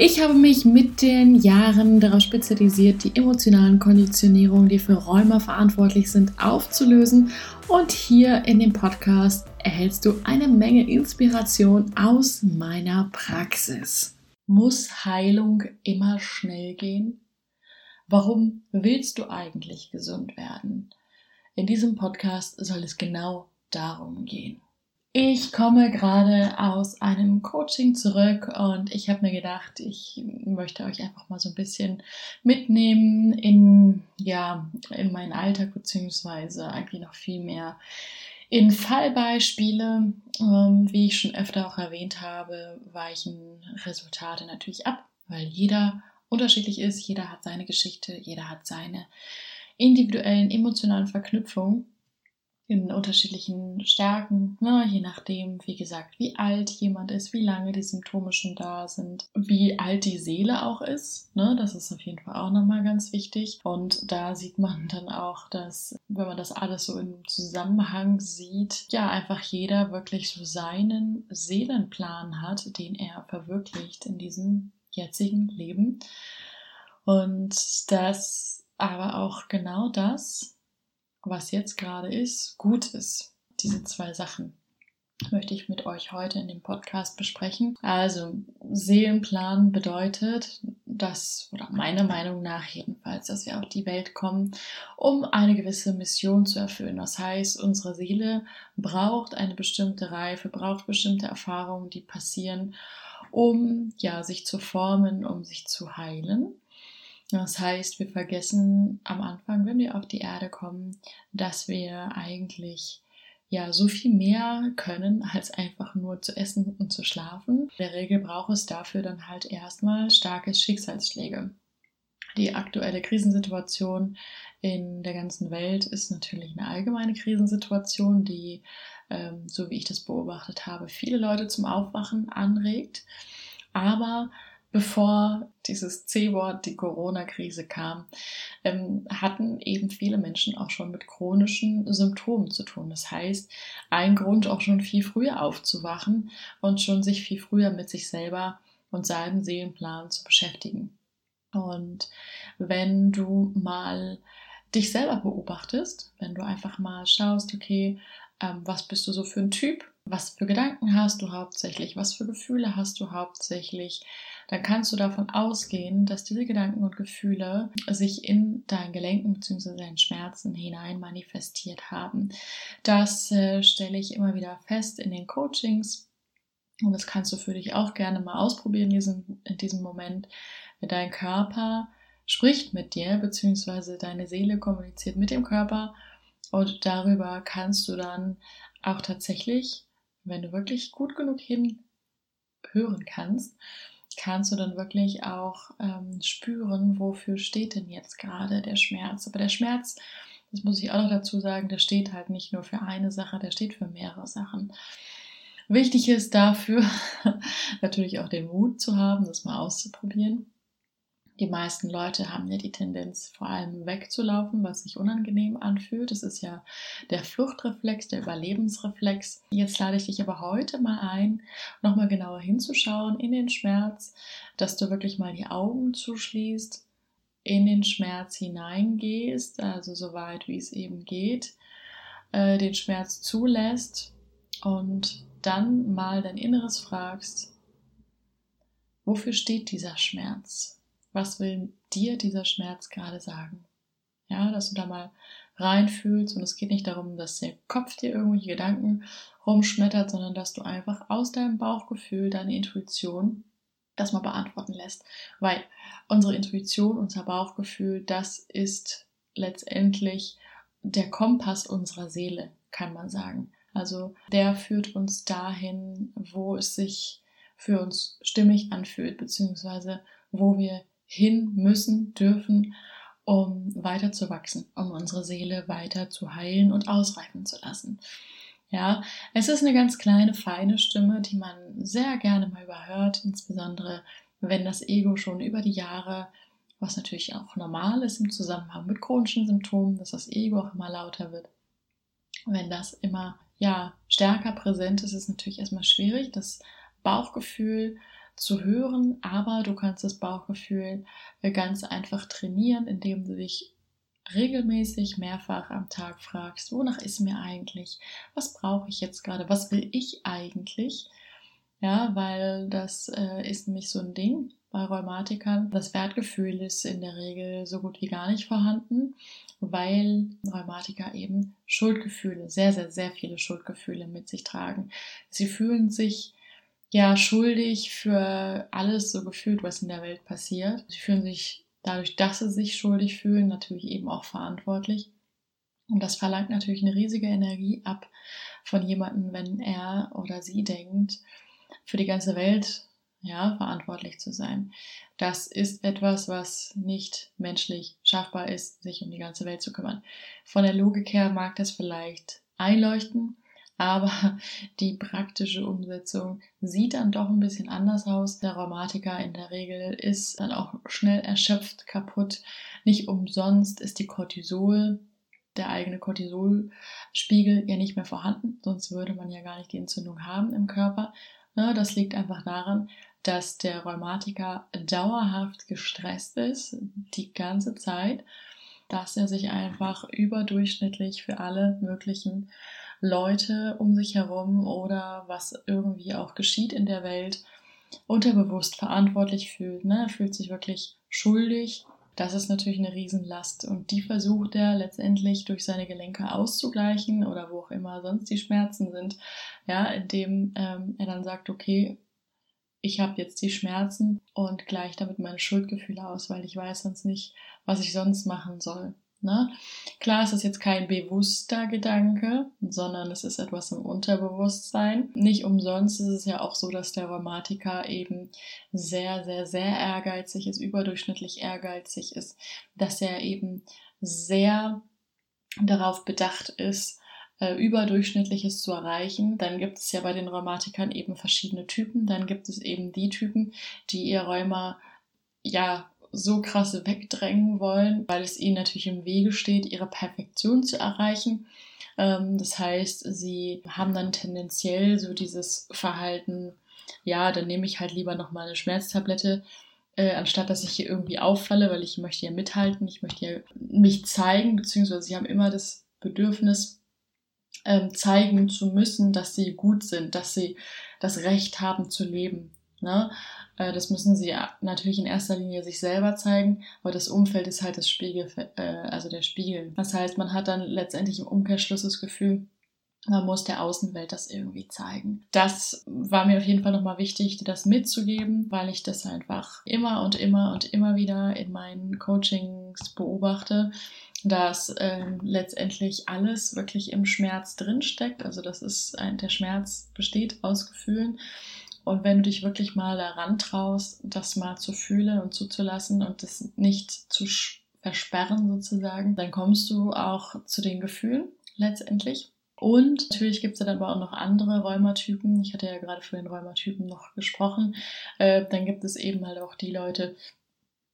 Ich habe mich mit den Jahren darauf spezialisiert, die emotionalen Konditionierungen, die für Rheuma verantwortlich sind, aufzulösen. Und hier in dem Podcast erhältst du eine Menge Inspiration aus meiner Praxis. Muss Heilung immer schnell gehen? Warum willst du eigentlich gesund werden? In diesem Podcast soll es genau darum gehen. Ich komme gerade aus einem Coaching zurück und ich habe mir gedacht, ich möchte euch einfach mal so ein bisschen mitnehmen in, ja, in meinen Alltag, beziehungsweise eigentlich noch viel mehr in Fallbeispiele. Ähm, wie ich schon öfter auch erwähnt habe, weichen Resultate natürlich ab, weil jeder unterschiedlich ist, jeder hat seine Geschichte, jeder hat seine individuellen emotionalen Verknüpfungen in unterschiedlichen Stärken, ne, je nachdem, wie gesagt, wie alt jemand ist, wie lange die Symptome schon da sind, wie alt die Seele auch ist. Ne, das ist auf jeden Fall auch nochmal ganz wichtig. Und da sieht man dann auch, dass, wenn man das alles so im Zusammenhang sieht, ja, einfach jeder wirklich so seinen Seelenplan hat, den er verwirklicht in diesem jetzigen Leben. Und das aber auch genau das was jetzt gerade ist, gut ist. Diese zwei Sachen möchte ich mit euch heute in dem Podcast besprechen. Also Seelenplan bedeutet, dass, oder meiner Meinung nach jedenfalls, dass wir auf die Welt kommen, um eine gewisse Mission zu erfüllen. Das heißt, unsere Seele braucht eine bestimmte Reife, braucht bestimmte Erfahrungen, die passieren, um ja sich zu formen, um sich zu heilen. Das heißt, wir vergessen am Anfang, wenn wir auf die Erde kommen, dass wir eigentlich ja so viel mehr können, als einfach nur zu essen und zu schlafen. In der Regel braucht es dafür dann halt erstmal starke Schicksalsschläge. Die aktuelle Krisensituation in der ganzen Welt ist natürlich eine allgemeine Krisensituation, die, ähm, so wie ich das beobachtet habe, viele Leute zum Aufwachen anregt. Aber bevor dieses C-Wort, die Corona-Krise kam, ähm, hatten eben viele Menschen auch schon mit chronischen Symptomen zu tun. Das heißt, ein Grund auch schon viel früher aufzuwachen und schon sich viel früher mit sich selber und seinem Seelenplan zu beschäftigen. Und wenn du mal dich selber beobachtest, wenn du einfach mal schaust, okay, ähm, was bist du so für ein Typ? Was für Gedanken hast du hauptsächlich? Was für Gefühle hast du hauptsächlich? Dann kannst du davon ausgehen, dass diese Gedanken und Gefühle sich in deinen Gelenken bzw. deinen Schmerzen hinein manifestiert haben. Das äh, stelle ich immer wieder fest in den Coachings und das kannst du für dich auch gerne mal ausprobieren in diesem, Moment. Dein Körper spricht mit dir bzw. deine Seele kommuniziert mit dem Körper und darüber kannst du dann auch tatsächlich, wenn du wirklich gut genug hinhören kannst, kannst du dann wirklich auch ähm, spüren, wofür steht denn jetzt gerade der Schmerz. Aber der Schmerz, das muss ich auch noch dazu sagen, der steht halt nicht nur für eine Sache, der steht für mehrere Sachen. Wichtig ist dafür natürlich auch den Mut zu haben, das mal auszuprobieren. Die meisten Leute haben ja die Tendenz, vor allem wegzulaufen, was sich unangenehm anfühlt. Das ist ja der Fluchtreflex, der Überlebensreflex. Jetzt lade ich dich aber heute mal ein, nochmal genauer hinzuschauen in den Schmerz, dass du wirklich mal die Augen zuschließt, in den Schmerz hineingehst, also so weit wie es eben geht, äh, den Schmerz zulässt und dann mal dein Inneres fragst, wofür steht dieser Schmerz? Was will dir dieser Schmerz gerade sagen? Ja, dass du da mal reinfühlst und es geht nicht darum, dass der Kopf dir irgendwelche Gedanken rumschmettert, sondern dass du einfach aus deinem Bauchgefühl, deine Intuition das mal beantworten lässt. Weil unsere Intuition, unser Bauchgefühl, das ist letztendlich der Kompass unserer Seele, kann man sagen. Also der führt uns dahin, wo es sich für uns stimmig anfühlt, beziehungsweise wo wir hin müssen, dürfen, um weiter zu wachsen, um unsere Seele weiter zu heilen und ausreifen zu lassen. Ja, es ist eine ganz kleine, feine Stimme, die man sehr gerne mal überhört, insbesondere wenn das Ego schon über die Jahre, was natürlich auch normal ist im Zusammenhang mit chronischen Symptomen, dass das Ego auch immer lauter wird. Wenn das immer ja stärker präsent ist, ist es natürlich erstmal schwierig, das Bauchgefühl zu hören, aber du kannst das Bauchgefühl äh, ganz einfach trainieren, indem du dich regelmäßig mehrfach am Tag fragst, wonach ist mir eigentlich? Was brauche ich jetzt gerade? Was will ich eigentlich? Ja, weil das äh, ist nämlich so ein Ding bei Rheumatikern. Das Wertgefühl ist in der Regel so gut wie gar nicht vorhanden, weil Rheumatiker eben Schuldgefühle, sehr, sehr, sehr viele Schuldgefühle mit sich tragen. Sie fühlen sich ja schuldig für alles so gefühlt, was in der Welt passiert. Sie fühlen sich dadurch, dass sie sich schuldig fühlen, natürlich eben auch verantwortlich. Und das verlangt natürlich eine riesige Energie ab von jemandem, wenn er oder sie denkt, für die ganze Welt ja, verantwortlich zu sein. Das ist etwas, was nicht menschlich schaffbar ist, sich um die ganze Welt zu kümmern. Von der Logik her mag das vielleicht einleuchten, aber die praktische Umsetzung sieht dann doch ein bisschen anders aus. Der Rheumatiker in der Regel ist dann auch schnell erschöpft, kaputt. Nicht umsonst ist die Cortisol, der eigene Cortisolspiegel ja nicht mehr vorhanden, sonst würde man ja gar nicht die Entzündung haben im Körper. Ne, das liegt einfach daran, dass der Rheumatiker dauerhaft gestresst ist, die ganze Zeit, dass er sich einfach überdurchschnittlich für alle möglichen Leute um sich herum oder was irgendwie auch geschieht in der Welt unterbewusst verantwortlich fühlt. Ne? Er fühlt sich wirklich schuldig. Das ist natürlich eine Riesenlast und die versucht er letztendlich durch seine Gelenke auszugleichen oder wo auch immer sonst die Schmerzen sind, ja, indem ähm, er dann sagt, okay, ich habe jetzt die Schmerzen und gleich damit meine Schuldgefühle aus, weil ich weiß sonst nicht, was ich sonst machen soll. Ne? Klar ist das jetzt kein bewusster Gedanke, sondern es ist etwas im Unterbewusstsein. Nicht umsonst ist es ja auch so, dass der Rheumatiker eben sehr, sehr, sehr ehrgeizig ist, überdurchschnittlich ehrgeizig ist, dass er eben sehr darauf bedacht ist, äh, überdurchschnittliches zu erreichen. Dann gibt es ja bei den Rheumatikern eben verschiedene Typen. Dann gibt es eben die Typen, die ihr Rheuma ja so krass wegdrängen wollen, weil es ihnen natürlich im Wege steht, ihre Perfektion zu erreichen. Ähm, das heißt, sie haben dann tendenziell so dieses Verhalten, ja, dann nehme ich halt lieber nochmal eine Schmerztablette, äh, anstatt dass ich hier irgendwie auffalle, weil ich möchte ja mithalten, ich möchte ja mich zeigen, beziehungsweise sie haben immer das Bedürfnis, ähm, zeigen zu müssen, dass sie gut sind, dass sie das Recht haben zu leben. Ne? Äh, das müssen sie natürlich in erster Linie sich selber zeigen, aber das Umfeld ist halt das Spiegel, äh, also der Spiegel. Das heißt, man hat dann letztendlich im Umkehrschluss das Gefühl, man muss der Außenwelt das irgendwie zeigen. Das war mir auf jeden Fall nochmal wichtig, das mitzugeben, weil ich das einfach immer und immer und immer wieder in meinen Coachings beobachte, dass ähm, letztendlich alles wirklich im Schmerz drinsteckt. Also das ist ein, der Schmerz besteht aus Gefühlen und wenn du dich wirklich mal daran traust, das mal zu fühlen und zuzulassen und das nicht zu versperren sozusagen, dann kommst du auch zu den Gefühlen letztendlich. Und natürlich gibt es dann aber auch noch andere Rheumatypen. Ich hatte ja gerade von den Rheumatypen noch gesprochen. Äh, dann gibt es eben halt auch die Leute,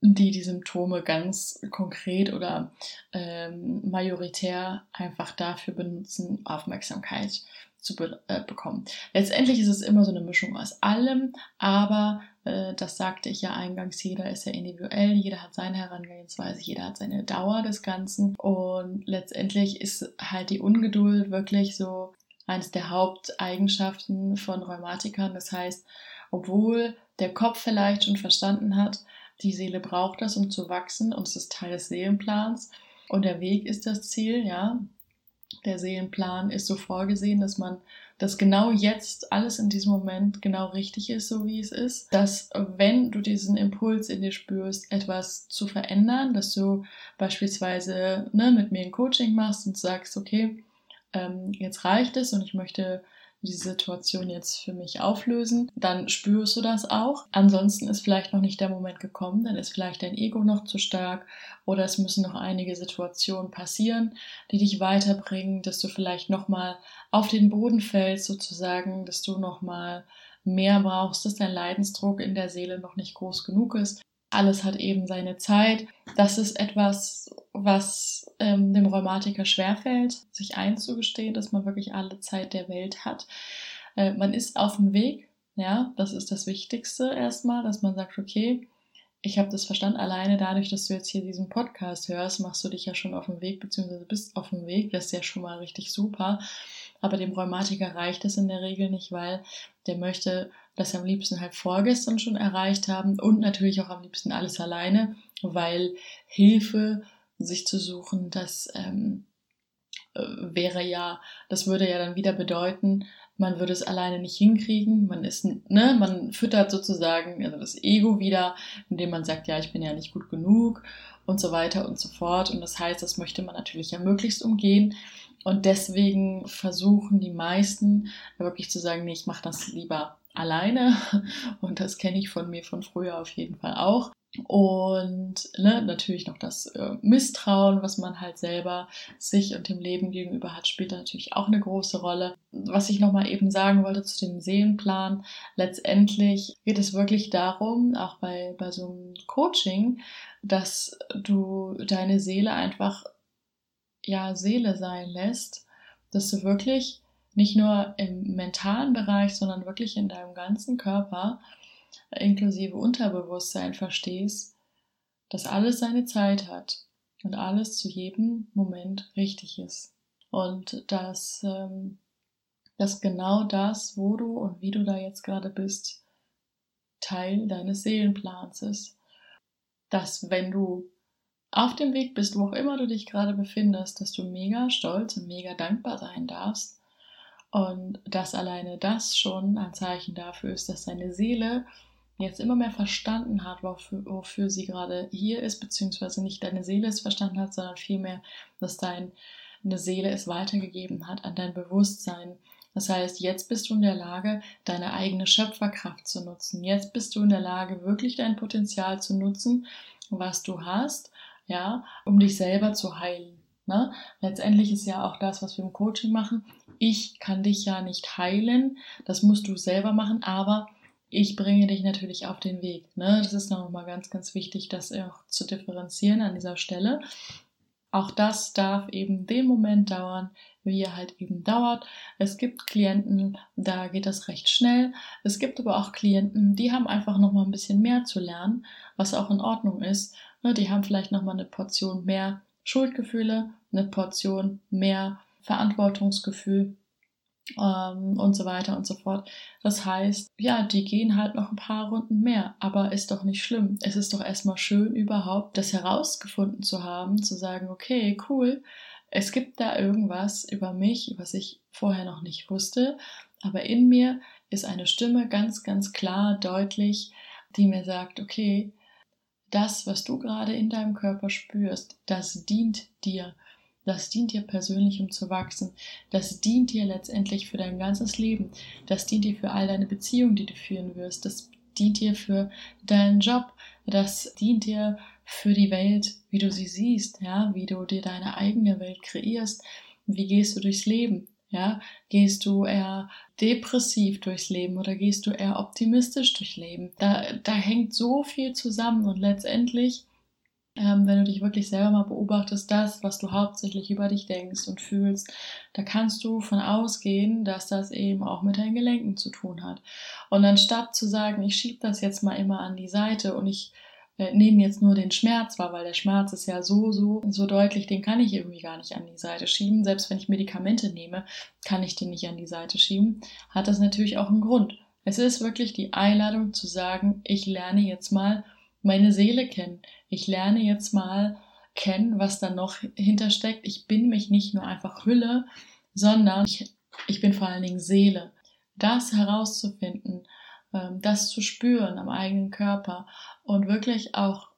die die Symptome ganz konkret oder ähm, majoritär einfach dafür benutzen, Aufmerksamkeit zu be äh, bekommen. Letztendlich ist es immer so eine Mischung aus allem, aber äh, das sagte ich ja eingangs, jeder ist ja individuell, jeder hat seine Herangehensweise, jeder hat seine Dauer des Ganzen und letztendlich ist halt die Ungeduld wirklich so eines der Haupteigenschaften von Rheumatikern. Das heißt, obwohl der Kopf vielleicht schon verstanden hat, die Seele braucht das, um zu wachsen und es ist Teil des Seelenplans und der Weg ist das Ziel, ja, der Seelenplan ist so vorgesehen, dass man, dass genau jetzt alles in diesem Moment genau richtig ist, so wie es ist. Dass wenn du diesen Impuls in dir spürst, etwas zu verändern, dass du beispielsweise ne, mit mir ein Coaching machst und sagst, okay, ähm, jetzt reicht es und ich möchte diese Situation jetzt für mich auflösen, dann spürst du das auch. Ansonsten ist vielleicht noch nicht der Moment gekommen, dann ist vielleicht dein Ego noch zu stark oder es müssen noch einige Situationen passieren, die dich weiterbringen, dass du vielleicht nochmal auf den Boden fällst sozusagen, dass du nochmal mehr brauchst, dass dein Leidensdruck in der Seele noch nicht groß genug ist. Alles hat eben seine Zeit. Das ist etwas, was ähm, dem Rheumatiker schwerfällt, sich einzugestehen, dass man wirklich alle Zeit der Welt hat. Äh, man ist auf dem Weg, ja, das ist das Wichtigste erstmal, dass man sagt, okay, ich habe das verstanden, alleine dadurch, dass du jetzt hier diesen Podcast hörst, machst du dich ja schon auf dem Weg, beziehungsweise bist auf dem Weg, das ist ja schon mal richtig super. Aber dem Rheumatiker reicht es in der Regel nicht, weil der möchte das am liebsten halt vorgestern schon erreicht haben und natürlich auch am liebsten alles alleine, weil Hilfe sich zu suchen, das ähm, äh, wäre ja, das würde ja dann wieder bedeuten, man würde es alleine nicht hinkriegen, man ist, ne, man füttert sozusagen also das Ego wieder, indem man sagt, ja, ich bin ja nicht gut genug und so weiter und so fort. Und das heißt, das möchte man natürlich ja möglichst umgehen. Und deswegen versuchen die meisten wirklich zu sagen, nee, ich mache das lieber alleine. Und das kenne ich von mir von früher auf jeden Fall auch. Und ne, natürlich noch das äh, Misstrauen, was man halt selber sich und dem Leben gegenüber hat, spielt natürlich auch eine große Rolle. Was ich nochmal eben sagen wollte zu dem Seelenplan, letztendlich geht es wirklich darum, auch bei, bei so einem Coaching, dass du deine Seele einfach ja Seele sein lässt, dass du wirklich nicht nur im mentalen Bereich, sondern wirklich in deinem ganzen Körper inklusive Unterbewusstsein verstehst, dass alles seine Zeit hat und alles zu jedem Moment richtig ist. Und dass, ähm, dass genau das, wo du und wie du da jetzt gerade bist, Teil deines Seelenplans ist. Dass wenn du auf dem Weg bist, wo auch immer du dich gerade befindest, dass du mega stolz und mega dankbar sein darfst. Und dass alleine das schon ein Zeichen dafür ist, dass deine Seele jetzt immer mehr verstanden hat, wofür, wofür sie gerade hier ist, beziehungsweise nicht deine Seele es verstanden hat, sondern vielmehr, dass deine Seele es weitergegeben hat an dein Bewusstsein. Das heißt, jetzt bist du in der Lage, deine eigene Schöpferkraft zu nutzen. Jetzt bist du in der Lage, wirklich dein Potenzial zu nutzen, was du hast ja, um dich selber zu heilen. Ne? Letztendlich ist ja auch das, was wir im Coaching machen. Ich kann dich ja nicht heilen, das musst du selber machen, aber ich bringe dich natürlich auf den Weg. Ne? Das ist nochmal ganz, ganz wichtig, das auch zu differenzieren an dieser Stelle. Auch das darf eben den Moment dauern, wie er halt eben dauert. Es gibt Klienten, da geht das recht schnell. Es gibt aber auch Klienten, die haben einfach noch mal ein bisschen mehr zu lernen, was auch in Ordnung ist. Ne, die haben vielleicht noch mal eine Portion mehr Schuldgefühle, eine Portion mehr Verantwortungsgefühl ähm, und so weiter und so fort. Das heißt, ja, die gehen halt noch ein paar Runden mehr, aber ist doch nicht schlimm. Es ist doch erstmal schön überhaupt, das herausgefunden zu haben, zu sagen, okay, cool, es gibt da irgendwas über mich, was ich vorher noch nicht wusste, aber in mir ist eine Stimme ganz, ganz klar, deutlich, die mir sagt, okay, das, was du gerade in deinem Körper spürst, das dient dir. Das dient dir persönlich, um zu wachsen. Das dient dir letztendlich für dein ganzes Leben. Das dient dir für all deine Beziehungen, die du führen wirst. Das dient dir für deinen Job. Das dient dir für die Welt, wie du sie siehst, ja, wie du dir deine eigene Welt kreierst, wie gehst du durchs Leben, ja, gehst du eher depressiv durchs Leben oder gehst du eher optimistisch durchs Leben? Da, da hängt so viel zusammen und letztendlich, ähm, wenn du dich wirklich selber mal beobachtest, das, was du hauptsächlich über dich denkst und fühlst, da kannst du von ausgehen, dass das eben auch mit deinen Gelenken zu tun hat. Und anstatt zu sagen, ich schiebe das jetzt mal immer an die Seite und ich nehmen jetzt nur den Schmerz wahr, weil der Schmerz ist ja so, so, so deutlich, den kann ich irgendwie gar nicht an die Seite schieben. Selbst wenn ich Medikamente nehme, kann ich den nicht an die Seite schieben. Hat das natürlich auch einen Grund. Es ist wirklich die Einladung zu sagen, ich lerne jetzt mal meine Seele kennen. Ich lerne jetzt mal kennen, was da noch hintersteckt. Ich bin mich nicht nur einfach Hülle, sondern ich, ich bin vor allen Dingen Seele. Das herauszufinden, das zu spüren am eigenen Körper und wirklich auch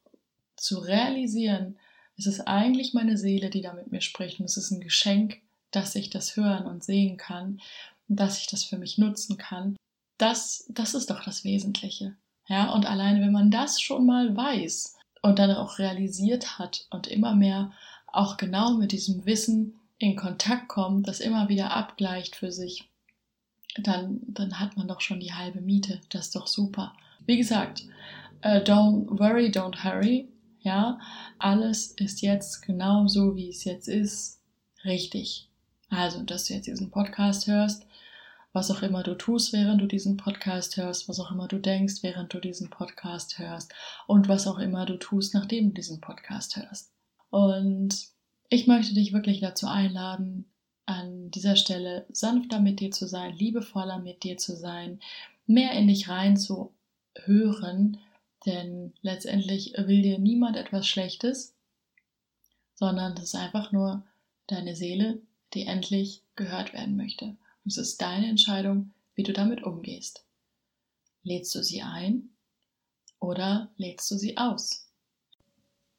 zu realisieren, es ist eigentlich meine Seele, die da mit mir spricht und es ist ein Geschenk, dass ich das hören und sehen kann. dass ich das für mich nutzen kann. Das, das ist doch das Wesentliche. Ja, und alleine, wenn man das schon mal weiß und dann auch realisiert hat und immer mehr auch genau mit diesem Wissen in Kontakt kommt, das immer wieder abgleicht für sich, dann, dann hat man doch schon die halbe Miete. Das ist doch super. Wie gesagt, uh, don't worry, don't hurry. Ja, alles ist jetzt genau so, wie es jetzt ist, richtig. Also, dass du jetzt diesen Podcast hörst, was auch immer du tust, während du diesen Podcast hörst, was auch immer du denkst, während du diesen Podcast hörst und was auch immer du tust, nachdem du diesen Podcast hörst. Und ich möchte dich wirklich dazu einladen, an dieser Stelle sanfter mit dir zu sein, liebevoller mit dir zu sein, mehr in dich rein zu hören, denn letztendlich will dir niemand etwas Schlechtes, sondern es ist einfach nur deine Seele, die endlich gehört werden möchte. Und es ist deine Entscheidung, wie du damit umgehst. Lädst du sie ein oder lädst du sie aus?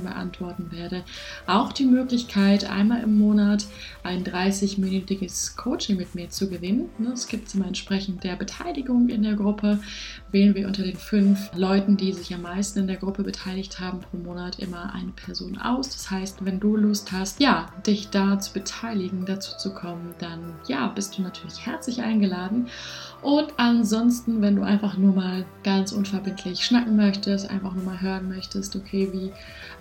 Fragen beantworten werde. Auch die Möglichkeit, einmal im Monat ein 30-minütiges Coaching mit mir zu gewinnen. Es gibt immer entsprechend der Beteiligung in der Gruppe. Wählen wir unter den fünf Leuten, die sich am meisten in der Gruppe beteiligt haben, pro Monat immer eine Person aus. Das heißt, wenn du Lust hast, ja, dich da zu beteiligen, dazu zu kommen, dann ja, bist du natürlich herzlich eingeladen. Und ansonsten, wenn du einfach nur mal ganz unverbindlich schnacken möchtest, einfach nur mal hören möchtest, okay, wie